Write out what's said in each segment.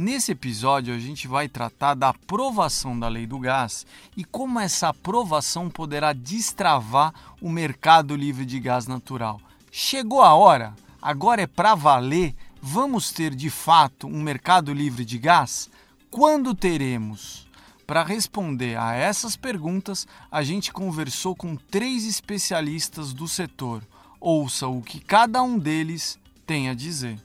Nesse episódio, a gente vai tratar da aprovação da lei do gás e como essa aprovação poderá destravar o mercado livre de gás natural. Chegou a hora? Agora é para valer? Vamos ter de fato um mercado livre de gás? Quando teremos? Para responder a essas perguntas, a gente conversou com três especialistas do setor. Ouça o que cada um deles tem a dizer.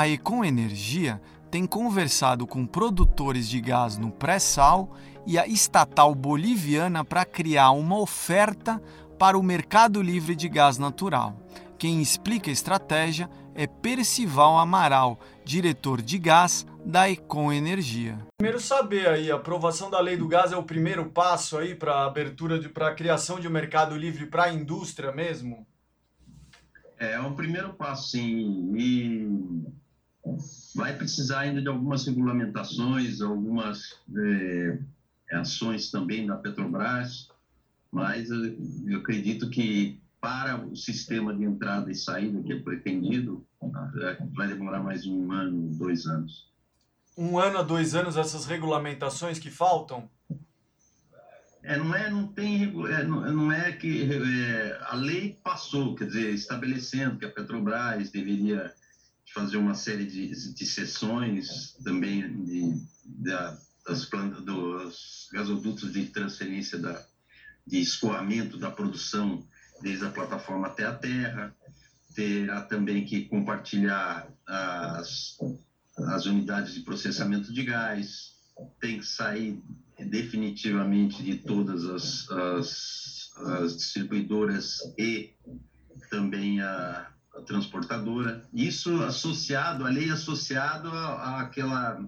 A Econ Energia tem conversado com produtores de gás no pré-sal e a estatal boliviana para criar uma oferta para o mercado livre de gás natural. Quem explica a estratégia é Percival Amaral, diretor de gás da Econ Energia. Primeiro saber aí, a aprovação da lei do gás é o primeiro passo aí para a abertura para a criação de um mercado livre para a indústria mesmo? É, é um primeiro passo, sim. E vai precisar ainda de algumas regulamentações, algumas é, ações também da Petrobras, mas eu, eu, acredito que para o sistema de entrada e saída que é pretendido, vai demorar mais um ano, dois anos. Um ano a dois anos essas regulamentações que faltam? É, não é, não tem, é, não, não é que é, a lei passou, quer dizer, estabelecendo que a Petrobras deveria fazer uma série de, de sessões também de, da, das plantas dos gasodutos de transferência da, de escoamento da produção desde a plataforma até a terra, terá também que compartilhar as, as unidades de processamento de gás, tem que sair definitivamente de todas as, as, as distribuidoras e também a transportadora. Isso associado, a lei associado àquela,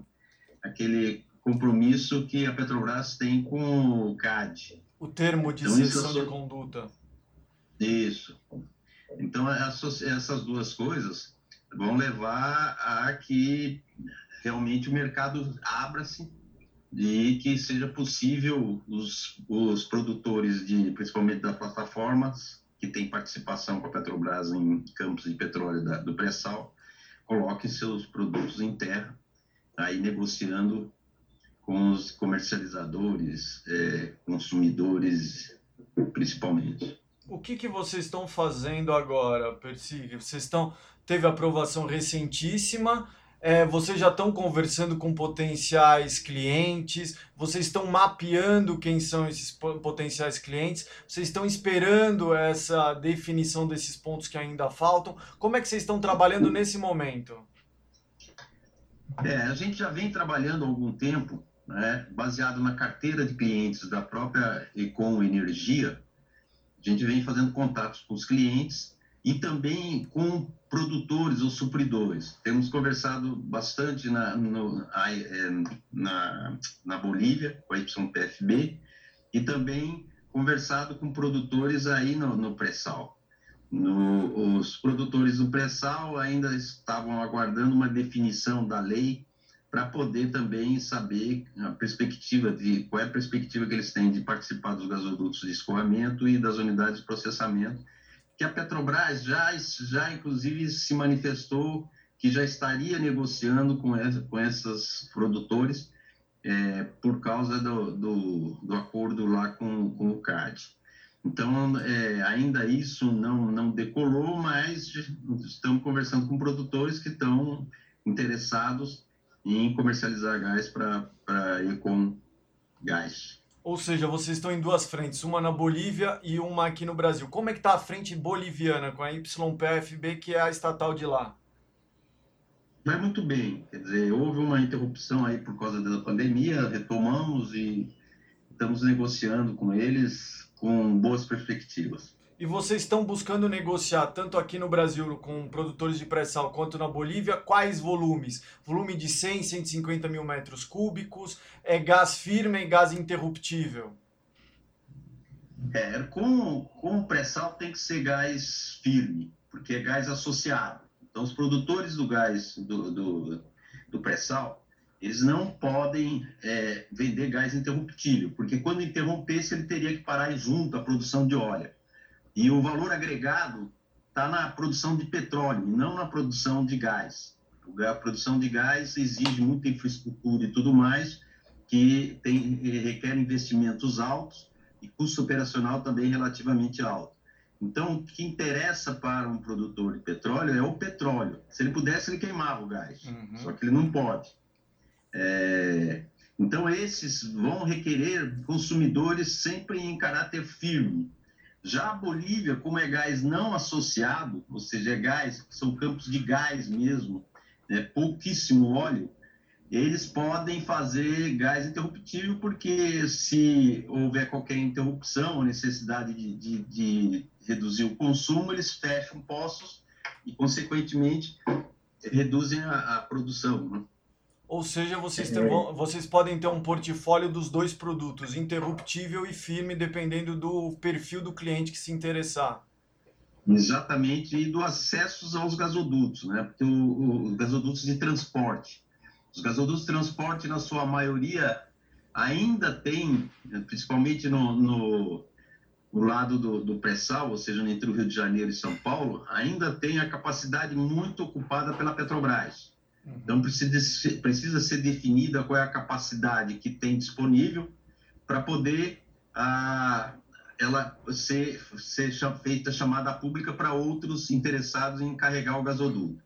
àquele compromisso que a Petrobras tem com o CAD. O termo de então, cessão de conduta. Isso. Então, essas duas coisas vão levar a que realmente o mercado abra-se e que seja possível os, os produtores, de, principalmente das plataformas, que tem participação com a Petrobras em campos de petróleo da, do pré-sal, coloquem seus produtos em terra, aí negociando com os comercializadores, é, consumidores, principalmente. O que, que vocês estão fazendo agora, Percy? Vocês estão teve aprovação recentíssima é, vocês já estão conversando com potenciais clientes, vocês estão mapeando quem são esses potenciais clientes, vocês estão esperando essa definição desses pontos que ainda faltam. Como é que vocês estão trabalhando nesse momento? É, a gente já vem trabalhando há algum tempo, né, baseado na carteira de clientes da própria Econ Energia. A gente vem fazendo contatos com os clientes e também com produtores ou supridores. Temos conversado bastante na, no, é, na, na Bolívia, com a YPFB, e também conversado com produtores aí no, no pré-sal. Os produtores do pré-sal ainda estavam aguardando uma definição da lei para poder também saber a perspectiva de qual é a perspectiva que eles têm de participar dos gasodutos de escoamento e das unidades de processamento que a Petrobras já, já inclusive se manifestou que já estaria negociando com, essa, com esses produtores é, por causa do, do, do, acordo lá com, com o CAD. Então, é, ainda isso não, não decolou, mas estamos conversando com produtores que estão interessados em comercializar gás para ir com Gás. Ou seja, vocês estão em duas frentes, uma na Bolívia e uma aqui no Brasil. Como é que está a frente boliviana com a YPFB, que é a estatal de lá? Vai muito bem. Quer dizer, houve uma interrupção aí por causa da pandemia, retomamos e estamos negociando com eles com boas perspectivas. E vocês estão buscando negociar, tanto aqui no Brasil com produtores de pré-sal, quanto na Bolívia, quais volumes? Volume de 100, 150 mil metros cúbicos? É gás firme e gás interruptível? É, com, com pré-sal tem que ser gás firme, porque é gás associado. Então, os produtores do gás do, do, do pré-sal, eles não podem é, vender gás interruptível, porque quando interrompesse, ele teria que parar junto à produção de óleo. E o valor agregado está na produção de petróleo, não na produção de gás. A produção de gás exige muita infraestrutura e tudo mais, que tem, requer investimentos altos e custo operacional também relativamente alto. Então, o que interessa para um produtor de petróleo é o petróleo. Se ele pudesse, ele queimava o gás, uhum. só que ele não pode. É... Então, esses vão requerer consumidores sempre em caráter firme. Já a Bolívia, como é gás não associado, ou seja, é gás, são campos de gás mesmo, né, pouquíssimo óleo, eles podem fazer gás interruptível, porque se houver qualquer interrupção ou necessidade de, de, de reduzir o consumo, eles fecham poços e, consequentemente, reduzem a, a produção. Né? Ou seja, vocês, é. vocês podem ter um portfólio dos dois produtos, interruptível e firme, dependendo do perfil do cliente que se interessar. Exatamente, e do acesso aos gasodutos, né? Porque os gasodutos de transporte. Os gasodutos de transporte, na sua maioria, ainda tem, principalmente no, no, no lado do, do pré-sal, ou seja, entre o Rio de Janeiro e São Paulo, ainda tem a capacidade muito ocupada pela Petrobras. Então, precisa ser, precisa ser definida qual é a capacidade que tem disponível para poder ah, ela ser, ser feita chamada pública para outros interessados em carregar o gasoduto.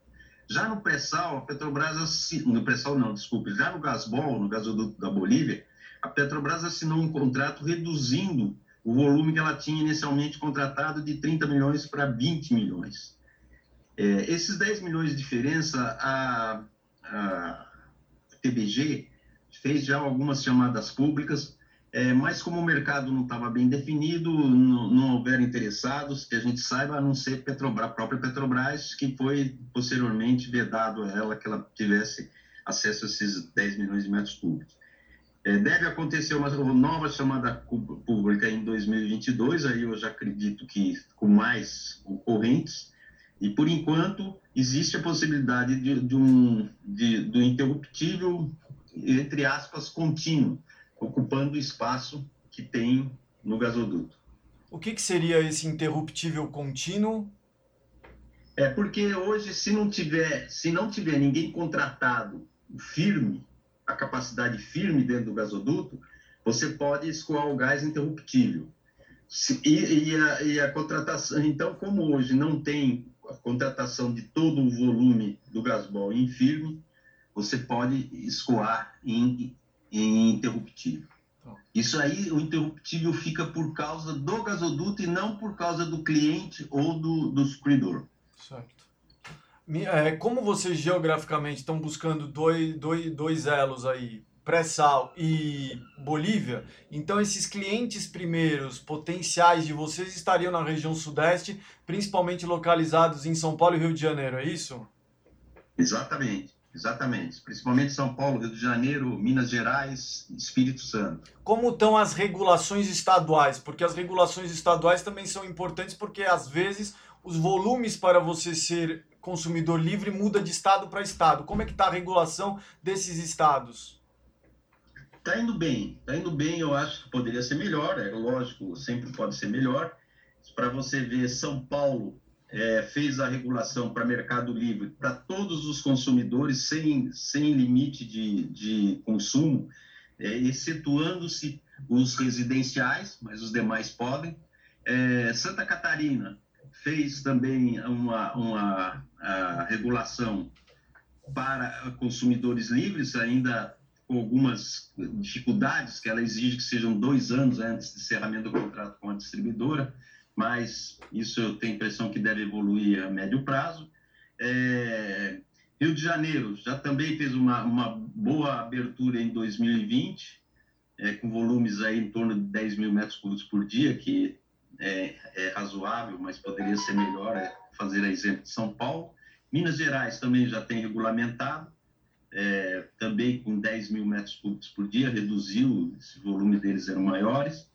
Já no pré-sal, a Petrobras no pré-sal não, desculpe, já no Gasbol, no gasoduto da Bolívia, a Petrobras assinou um contrato reduzindo o volume que ela tinha inicialmente contratado de 30 milhões para 20 milhões. É, esses 10 milhões de diferença, a, a TBG fez já algumas chamadas públicas, é, mas como o mercado não estava bem definido, não, não houveram interessados, que a gente saiba, a não ser Petrobras, a própria Petrobras, que foi posteriormente vedado a ela que ela tivesse acesso a esses 10 milhões de metros cúbicos. É, deve acontecer uma nova chamada pública em 2022, aí eu já acredito que com mais concorrentes, e, por enquanto, existe a possibilidade de, de um de, do interruptível, entre aspas, contínuo, ocupando o espaço que tem no gasoduto. O que, que seria esse interruptível contínuo? É porque hoje, se não tiver, se não tiver ninguém contratado firme, a capacidade firme dentro do gasoduto, você pode escoar o gás interruptível. E, e, a, e, a, contratação, então, como hoje não tem a contratação de todo o volume do gasbol em firme, você pode escoar em, em interruptível. Tá. Isso aí, o interruptível fica por causa do gasoduto e não por causa do cliente ou do, do supridor. Certo. É, como vocês geograficamente estão buscando dois, dois, dois elos aí, pré-sal e Bolívia, então esses clientes primeiros potenciais de vocês estariam na região sudeste, principalmente localizados em São Paulo e Rio de Janeiro, é isso? Exatamente, exatamente. Principalmente São Paulo, Rio de Janeiro, Minas Gerais, Espírito Santo. Como estão as regulações estaduais? Porque as regulações estaduais também são importantes porque às vezes os volumes para você ser consumidor livre muda de estado para estado. Como é que está a regulação desses estados? Está indo bem, está indo bem. Eu acho que poderia ser melhor. É lógico, sempre pode ser melhor. Para você ver, São Paulo é, fez a regulação para mercado livre para todos os consumidores sem, sem limite de, de consumo, é, excetuando-se os residenciais, mas os demais podem. É, Santa Catarina fez também uma, uma regulação para consumidores livres, ainda com algumas dificuldades, que ela exige que sejam dois anos antes de encerramento do contrato com a distribuidora, mas isso eu tenho a impressão que deve evoluir a médio prazo. É, Rio de Janeiro já também fez uma, uma boa abertura em 2020, é, com volumes aí em torno de 10 mil metros cúbicos por dia, que é, é razoável, mas poderia ser melhor, é fazer a exemplo de São Paulo. Minas Gerais também já tem regulamentado, é, também com 10 mil metros cúbicos por dia, reduziu, esse volume deles eram maiores.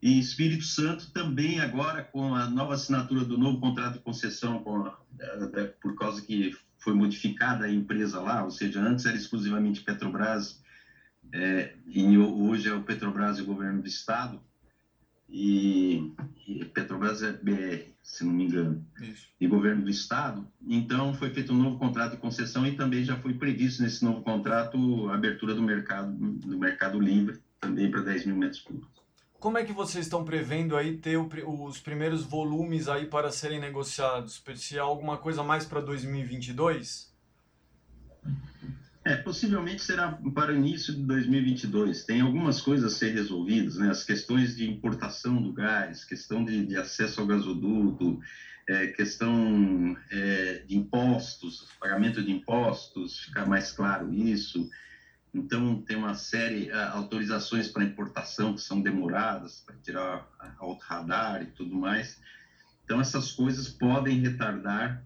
E Espírito Santo também agora com a nova assinatura do novo contrato de concessão, a, por causa que foi modificada a empresa lá, ou seja, antes era exclusivamente Petrobras, é, e hoje é o Petrobras e o governo do estado, e, e Petrobras é BR, se não me engano, Isso. e governo do estado. Então foi feito um novo contrato de concessão e também já foi previsto nesse novo contrato a abertura do mercado, do mercado livre, também para 10 mil metros cúbicos. Como é que vocês estão prevendo aí ter o, os primeiros volumes aí para serem negociados? Se há alguma coisa mais para 2022? É, possivelmente será para o início de 2022. Tem algumas coisas a ser resolvidas, né? As questões de importação do gás, questão de, de acesso ao gasoduto, é, questão é, de impostos, pagamento de impostos, ficar mais claro isso. Então, tem uma série de autorizações para importação que são demoradas, para tirar alto radar e tudo mais. Então, essas coisas podem retardar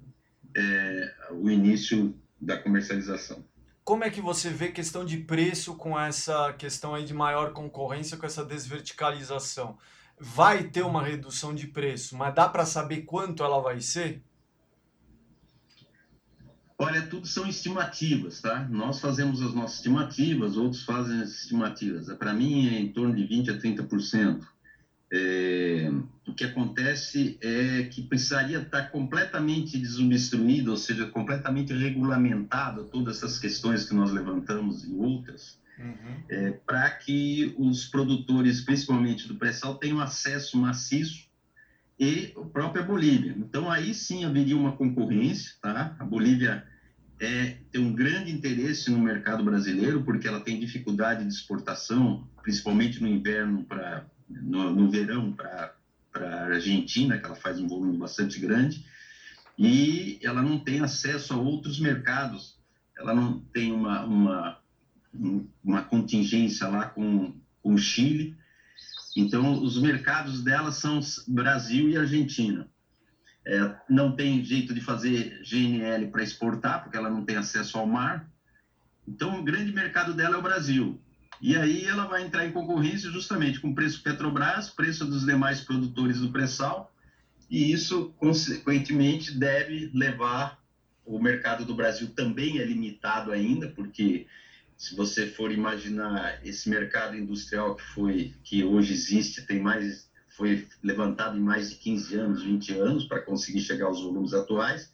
é, o início da comercialização. Como é que você vê questão de preço com essa questão aí de maior concorrência, com essa desverticalização? Vai ter uma redução de preço, mas dá para saber quanto ela vai ser? Olha, tudo são estimativas, tá? Nós fazemos as nossas estimativas, outros fazem as estimativas. Para mim, é em torno de 20% a 30%. É, o que acontece é que precisaria estar completamente desobstruído, ou seja, completamente regulamentado todas essas questões que nós levantamos e outras, uhum. é, para que os produtores, principalmente do pré-sal, tenham acesso maciço e a própria Bolívia. Então, aí sim haveria uma concorrência, tá? A Bolívia é, tem um grande interesse no mercado brasileiro, porque ela tem dificuldade de exportação, principalmente no inverno, para no, no verão, para a Argentina, que ela faz um volume bastante grande, e ela não tem acesso a outros mercados, ela não tem uma, uma, uma contingência lá com, com o Chile, então os mercados dela são Brasil e Argentina. É, não tem jeito de fazer GNL para exportar, porque ela não tem acesso ao mar. Então, o grande mercado dela é o Brasil. E aí ela vai entrar em concorrência justamente com o preço Petrobras, preço dos demais produtores do pré-sal, e isso, consequentemente, deve levar o mercado do Brasil também é limitado ainda, porque se você for imaginar esse mercado industrial que foi que hoje existe, tem mais foi levantado em mais de 15 anos, 20 anos, para conseguir chegar aos volumes atuais.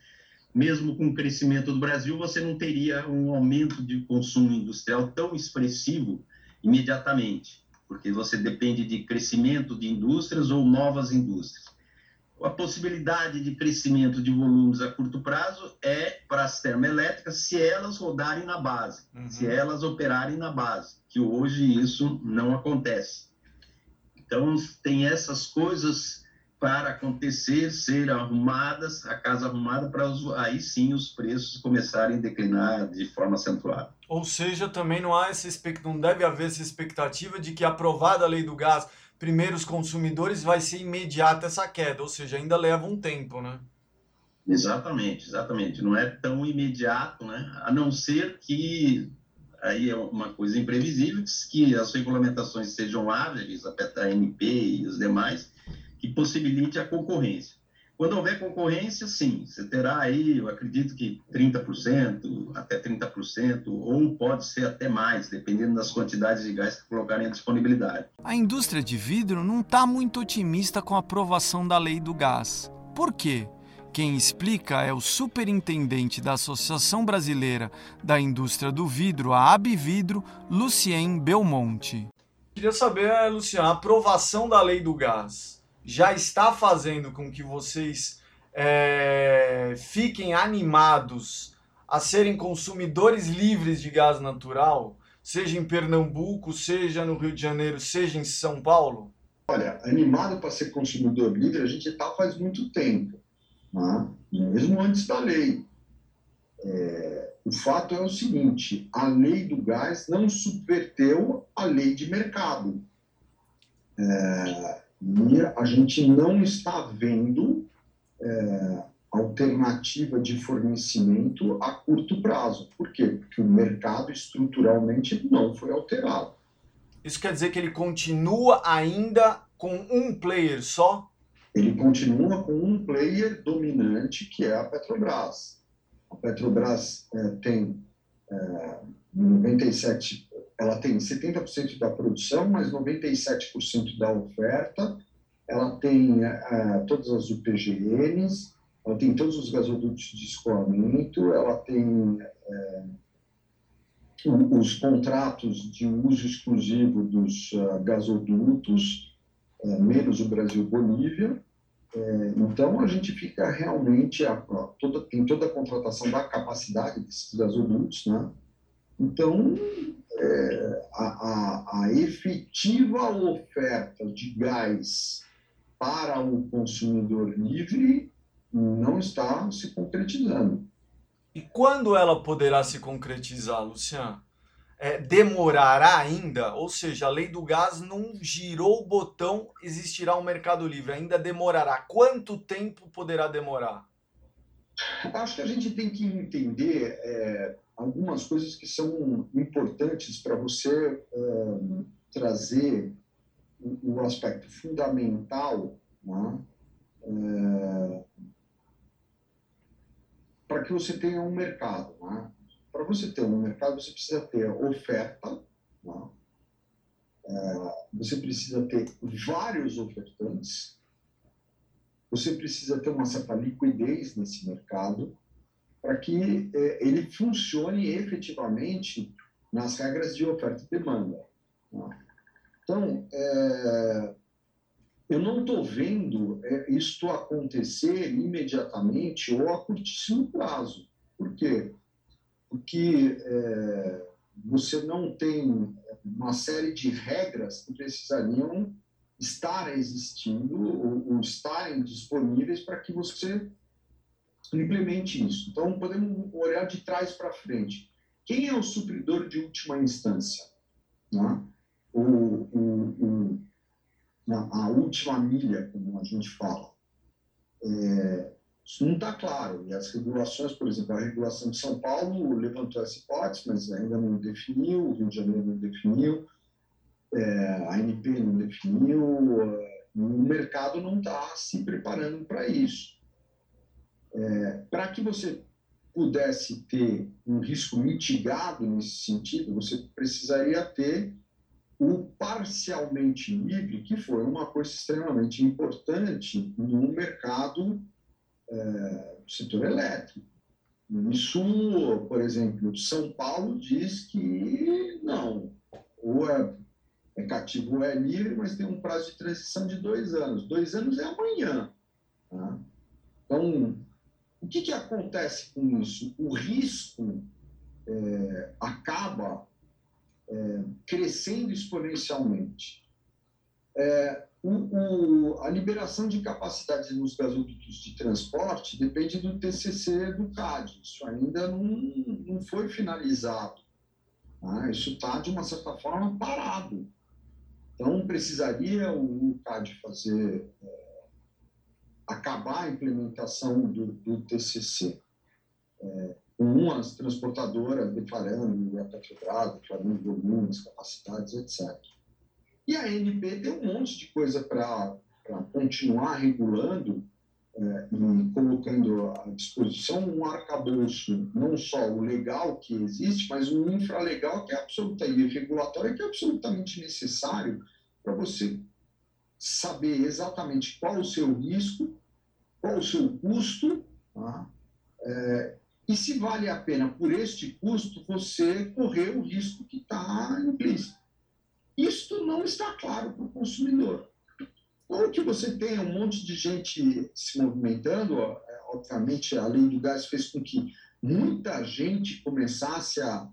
Mesmo com o crescimento do Brasil, você não teria um aumento de consumo industrial tão expressivo imediatamente, porque você depende de crescimento de indústrias ou novas indústrias. A possibilidade de crescimento de volumes a curto prazo é para as termoelétricas se elas rodarem na base, uhum. se elas operarem na base, que hoje isso não acontece. Então, tem essas coisas para acontecer, ser arrumadas, a casa arrumada, para aí sim os preços começarem a declinar de forma acentuada. Ou seja, também não há essa não deve haver essa expectativa de que aprovada a lei do gás, primeiros consumidores vai ser imediata essa queda, ou seja, ainda leva um tempo, né? Exatamente, exatamente. Não é tão imediato, né? A não ser que aí é uma coisa imprevisível, que as regulamentações sejam ágeis, a ANP e os demais, que possibilite a concorrência. Quando houver concorrência, sim, você terá aí, eu acredito que 30%, até 30%, ou pode ser até mais, dependendo das quantidades de gás que colocarem à disponibilidade. A indústria de vidro não está muito otimista com a aprovação da lei do gás. Por quê? Quem explica é o superintendente da Associação Brasileira da Indústria do Vidro, a Abvidro, Lucien Belmonte. Queria saber, Lucien, a aprovação da lei do gás já está fazendo com que vocês é, fiquem animados a serem consumidores livres de gás natural, seja em Pernambuco, seja no Rio de Janeiro, seja em São Paulo? Olha, animado para ser consumidor livre a gente está faz muito tempo né? mesmo antes da lei. É, o fato é o seguinte: a lei do gás não subverteu a lei de mercado. É, e a gente não está vendo é, alternativa de fornecimento a curto prazo. Por quê? Porque o mercado estruturalmente não foi alterado. Isso quer dizer que ele continua ainda com um player só? Ele continua com um player dominante, que é a Petrobras. A Petrobras é, tem é, 97, ela tem 70% da produção, mas 97% da oferta. Ela tem é, todas as UPGNs, ela tem todos os gasodutos de escoamento, ela tem é, os contratos de uso exclusivo dos gasodutos, menos o Brasil-Bolívia. Então, a gente fica realmente, a, a, toda, tem toda a contratação da capacidade desses gasodutos, né? Então, é, a, a, a efetiva oferta de gás para o consumidor livre não está se concretizando. E quando ela poderá se concretizar, Luciano? É, demorará ainda? Ou seja, a lei do gás não girou o botão, existirá um mercado livre. Ainda demorará. Quanto tempo poderá demorar? Acho que a gente tem que entender é, algumas coisas que são importantes para você é, trazer o, o, aspecto fundamental né? é, para que você tenha um mercado. Né? Para você ter um mercado, você precisa ter oferta, né? é, você precisa ter vários ofertantes, você precisa ter uma certa liquidez nesse mercado para que é, ele funcione efetivamente nas regras de oferta e demanda. Né? Então, é, eu não estou vendo é, isto acontecer imediatamente ou a curtíssimo prazo. Por quê? Porque é, você não tem uma série de regras que precisariam estar existindo ou, ou estarem disponíveis para que você implemente isso. Então, podemos olhar de trás para frente. Quem é o supridor de última instância? Né? O, o, o a última milha, como a gente fala. É, isso não está claro. E as regulações, por exemplo, a regulação de São Paulo levantou essa hipótese, mas ainda não definiu, o Rio de Janeiro não definiu, é, a ANP não definiu, o mercado não está se preparando para isso. É, para que você pudesse ter um risco mitigado nesse sentido, você precisaria ter o parcialmente livre, que foi uma coisa extremamente importante no mercado é, setor elétrico. Isso, por exemplo, São Paulo diz que não, ou é, é cativo ou é livre, mas tem um prazo de transição de dois anos. Dois anos é amanhã. Tá? Então, o que, que acontece com isso? O risco é, acaba é, crescendo exponencialmente. É, o, o, a liberação de capacidade nos gasodutos de transporte depende do TCC do CAD. Isso ainda não, não foi finalizado. Tá? Isso está, de uma certa forma, parado. Então, precisaria o CAD fazer, é, acabar a implementação do, do TCC. É, com as transportadoras declarando a Petrobras, declarando volumes, capacidades, etc. E a ANP tem um monte de coisa para continuar regulando é, e colocando à disposição um arcabouço, não só o legal que existe, mas um infralegal que é absolutamente regulatório, que é absolutamente necessário para você saber exatamente qual o seu risco, qual o seu custo, tá? é, e se vale a pena, por este custo, você correr o risco que está implícito. Isto não está claro para o consumidor. Ou que você tenha um monte de gente se movimentando, é, obviamente a lei do gás fez com que muita gente começasse a,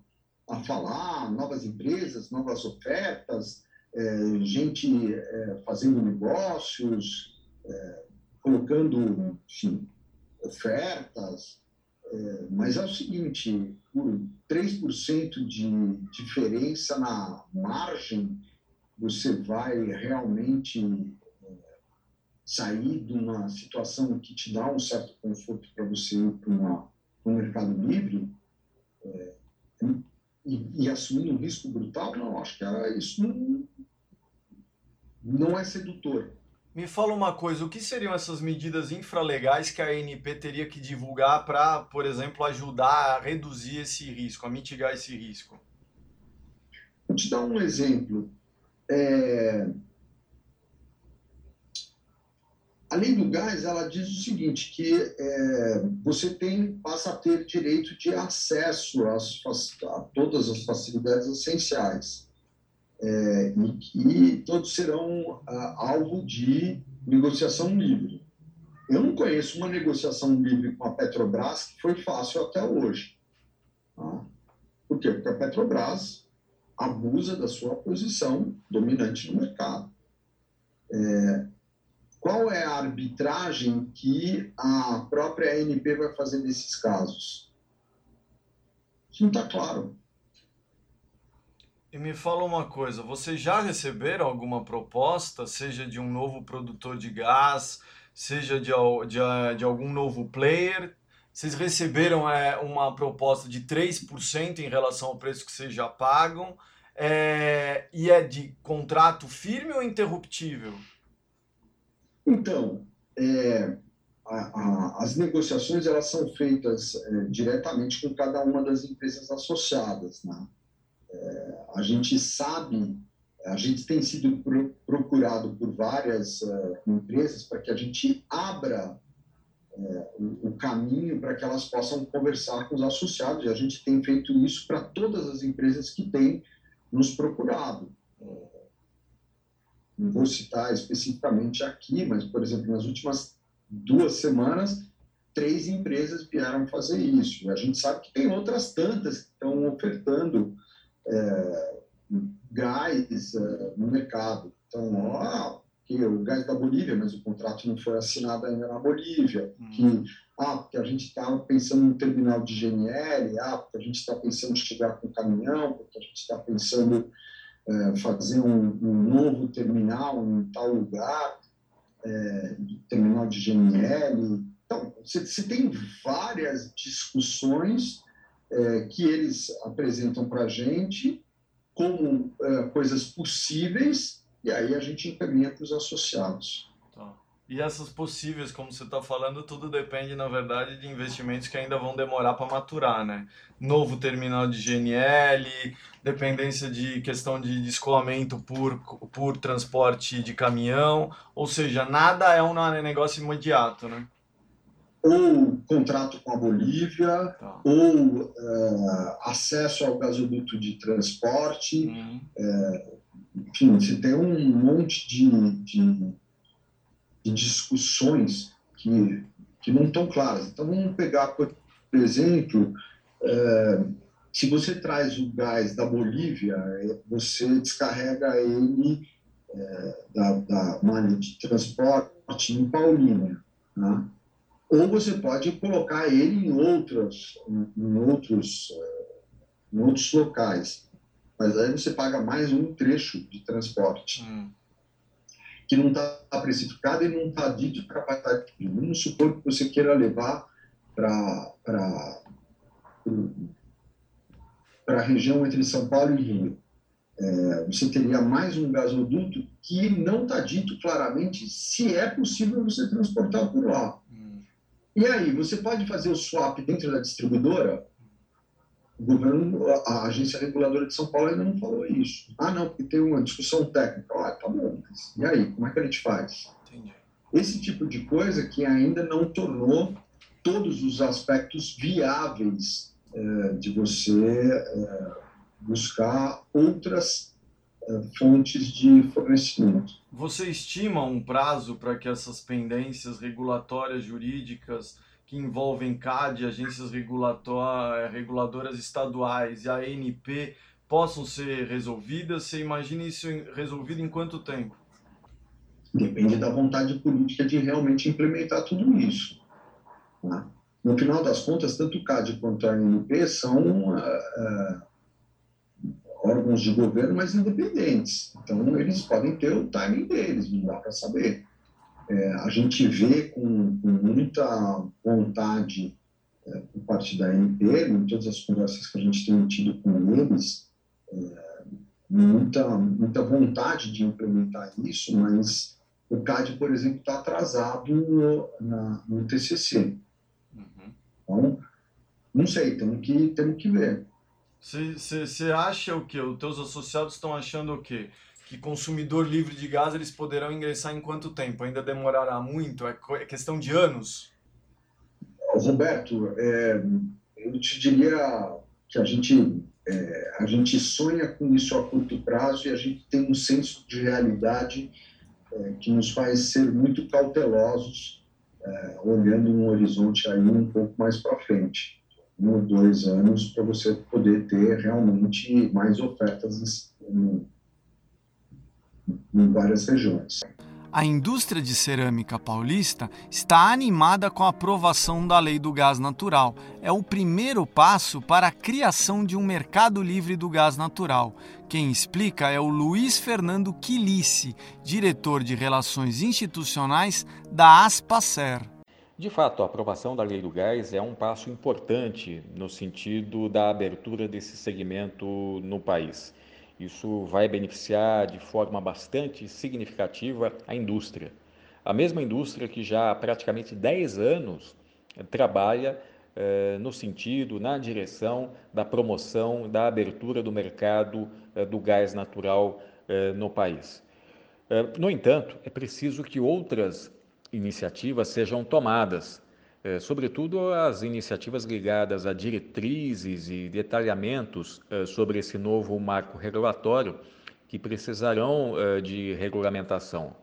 a falar, novas empresas, novas ofertas, é, gente é, fazendo negócios, é, colocando enfim, ofertas, É, mas é o seguinte, por 3% de diferença na margem, você vai realmente é, sair de uma situação que te dá um certo conforto para você ir para um mercado livre é, e, e, assumir um risco brutal? Não, acho que isso não, não é sedutor. Me fala uma coisa, o que seriam essas medidas infralegais que a ANP teria que divulgar para, por exemplo, ajudar a reduzir esse risco, a mitigar esse risco? Vou te dar um exemplo. É... A lei do gás, ela diz o seguinte, que é, você tem, passa a ter direito de acesso às, a todas as facilidades essenciais é, e que todos serão alvo de negociação livre. Eu não conheço uma negociação livre com a Petrobras que foi fácil até hoje. Tá? Por quê? Porque a Petrobras abusa da sua posição dominante no mercado. É, qual é a arbitragem que a própria ANP vai fazer nesses casos? Isso não está claro. E me fala uma coisa, vocês já receberam alguma proposta, seja de um novo produtor de gás, seja de, de, de algum novo player? Vocês receberam é, uma proposta de 3% em relação ao preço que vocês já pagam? É, e é de contrato firme ou interruptível? Então, é, a, a, as negociações elas são feitas é, diretamente com cada uma das empresas associadas, né? É, a gente sabe, a gente tem sido procurado por várias uh, empresas para que a gente abra uh, o, o, caminho para que elas possam conversar com os associados. E a gente tem feito isso para todas as empresas que têm nos procurado. Não vou citar especificamente aqui, mas, por exemplo, nas últimas duas semanas, três empresas vieram fazer isso. A gente sabe que tem outras tantas que estão ofertando é, gás é, no mercado. Então, ó, que o gás da Bolívia, mas o contrato não foi assinado ainda na Bolívia. Uhum. Que, ah, porque a gente está pensando no terminal de GNL, ah, porque a gente está pensando em chegar com caminhão, porque a gente está pensando é, fazer um, um, novo terminal em tal lugar, é, terminal de GNL. Então, você tem várias discussões é, que eles apresentam para a gente como coisas possíveis e aí a gente encaminha para os associados. E essas possíveis, como você está falando, tudo depende, na verdade, de investimentos que ainda vão demorar para maturar, né? Novo terminal de GNL, dependência de questão de descolamento por, por transporte de caminhão, ou seja, nada é um negócio imediato, né? ou contrato com a Bolívia, tá. ou uh, acesso ao gasoduto de transporte. Uhum. Uh, enfim, você tem um monte de, de, de discussões que, que não estão claras. Então, vamos pegar, por exemplo, uh, se você traz o gás da Bolívia, você descarrega ele da, da malha de transporte em Paulínia. Né? ou você pode colocar ele em outros, em outros, em outros locais. Mas aí você paga mais um trecho de transporte, hum. Que não está precificado e não está dito a capacidade. Vamos supor que você queira levar para para a região entre São Paulo e Rio. É, você teria mais um gasoduto que não está dito claramente se é possível você transportar por lá. E aí, você pode fazer o swap dentro da distribuidora? O governo, a agência reguladora de São Paulo ainda não falou isso. Ah, não, porque tem uma discussão técnica. Ah, tá bom, mas e aí, como é que a gente faz? Entendi. Esse tipo de coisa que ainda não tornou todos os aspectos viáveis é, de você é, buscar outras é, fontes de fornecimento. Você estima um prazo para que essas pendências regulatórias jurídicas que envolvem CAD, agências reguladoras estaduais e a ANP possam ser resolvidas? Você imagina isso resolvido em quanto tempo? Depende da vontade política de realmente implementar tudo isso. Né? no final das contas, tanto o CAD quanto a ANP são uh, órgãos de governo, mas independentes. Então, eles podem ter o timing deles, não dá para saber. É, a gente vê com, com muita vontade é, por parte da ANP, em todas as conversas que a gente tem tido com eles, é, muita, muita vontade de implementar isso, mas o CAD, por exemplo, está atrasado no, na, no TCC. Uhum. Então, não sei, temos que, temos que ver. Você acha o que? Os teus associados estão achando o quê? Que consumidor livre de gás eles poderão ingressar em quanto tempo? Ainda demorará muito? É, é questão de anos? Roberto, é, eu te diria que a gente, é, a gente sonha com isso a curto prazo e a gente tem um senso de realidade é, que nos faz ser muito cautelosos, é, olhando um horizonte aí um pouco mais para frente um ou dois anos para você poder ter realmente mais ofertas em, em várias regiões. A indústria de cerâmica paulista está animada com a aprovação da Lei do Gás Natural. É o primeiro passo para a criação de um mercado livre do gás natural. Quem explica é o Luiz Fernando Quilice, diretor de Relações Institucionais da Aspacer. De fato, a aprovação da Lei do Gás é um passo importante no sentido da abertura desse segmento no país. Isso vai beneficiar de forma bastante significativa a indústria. A mesma indústria que já há praticamente 10 anos trabalha eh, no sentido, na direção da promoção, da abertura do mercado eh, do gás natural eh, no país. No entanto, é preciso que outras iniciativas sejam tomadas, é, sobretudo as iniciativas ligadas a diretrizes e detalhamentos é, sobre esse novo marco regulatório que precisarão é, de regulamentação.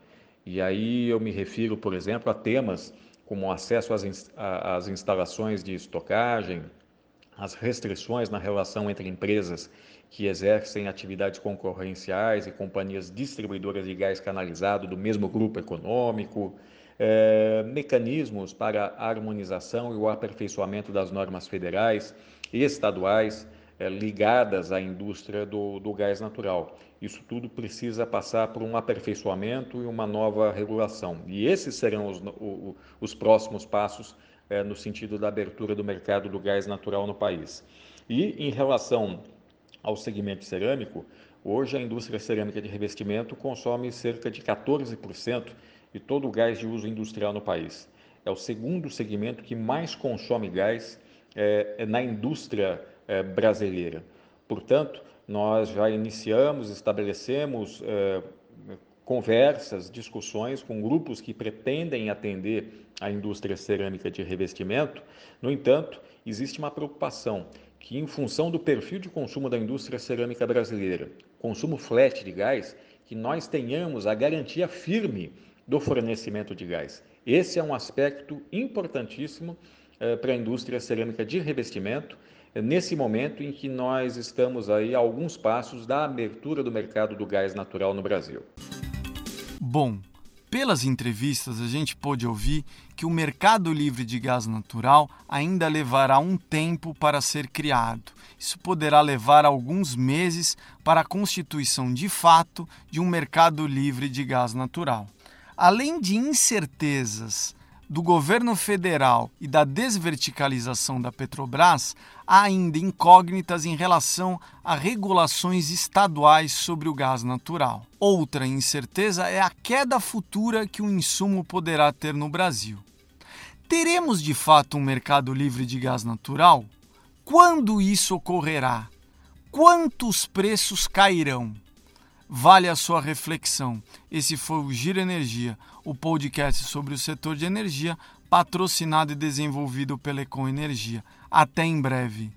E aí eu me refiro, por exemplo, a temas como acesso às, às instalações de estocagem, as restrições na relação entre empresas que exercem atividades concorrenciais e companhias distribuidoras de gás canalizado do mesmo grupo econômico, é, mecanismos para a harmonização e o aperfeiçoamento das normas federais e estaduais é, ligadas à indústria do, do gás natural. Isso tudo precisa passar por um aperfeiçoamento e uma nova regulação. E esses serão os, o, os próximos passos é, no sentido da abertura do mercado do gás natural no país. E em relação ao segmento cerâmico, hoje a indústria cerâmica de revestimento consome cerca de 14% de todo o gás de uso industrial no país. É o segundo segmento que mais consome gás é, é na indústria é, brasileira. Portanto, nós já iniciamos, estabelecemos é, conversas, discussões com grupos que pretendem atender a indústria cerâmica de revestimento. No entanto, existe uma preocupação que, em função do perfil de consumo da indústria cerâmica brasileira, consumo flat de gás, que nós tenhamos a garantia firme do fornecimento de gás. Esse é um aspecto importantíssimo eh, para a indústria cerâmica de revestimento, eh, nesse momento em que nós estamos aí a alguns passos da abertura do mercado do gás natural no Brasil. Bom, pelas entrevistas a gente pôde ouvir que o mercado livre de gás natural ainda levará um tempo para ser criado. Isso poderá levar alguns meses para a constituição de fato de um mercado livre de gás natural além de incertezas do governo federal e da desverticalização da Petrobras, há ainda incógnitas em relação a regulações estaduais sobre o gás natural. Outra incerteza é a queda futura que o insumo poderá ter no Brasil. Teremos de fato um mercado livre de gás natural? Quando isso ocorrerá? Quantos preços cairão? Vale a sua reflexão. Esse foi o Giro Energia, o podcast sobre o setor de energia, patrocinado e desenvolvido pela Econ Energia. Até em breve.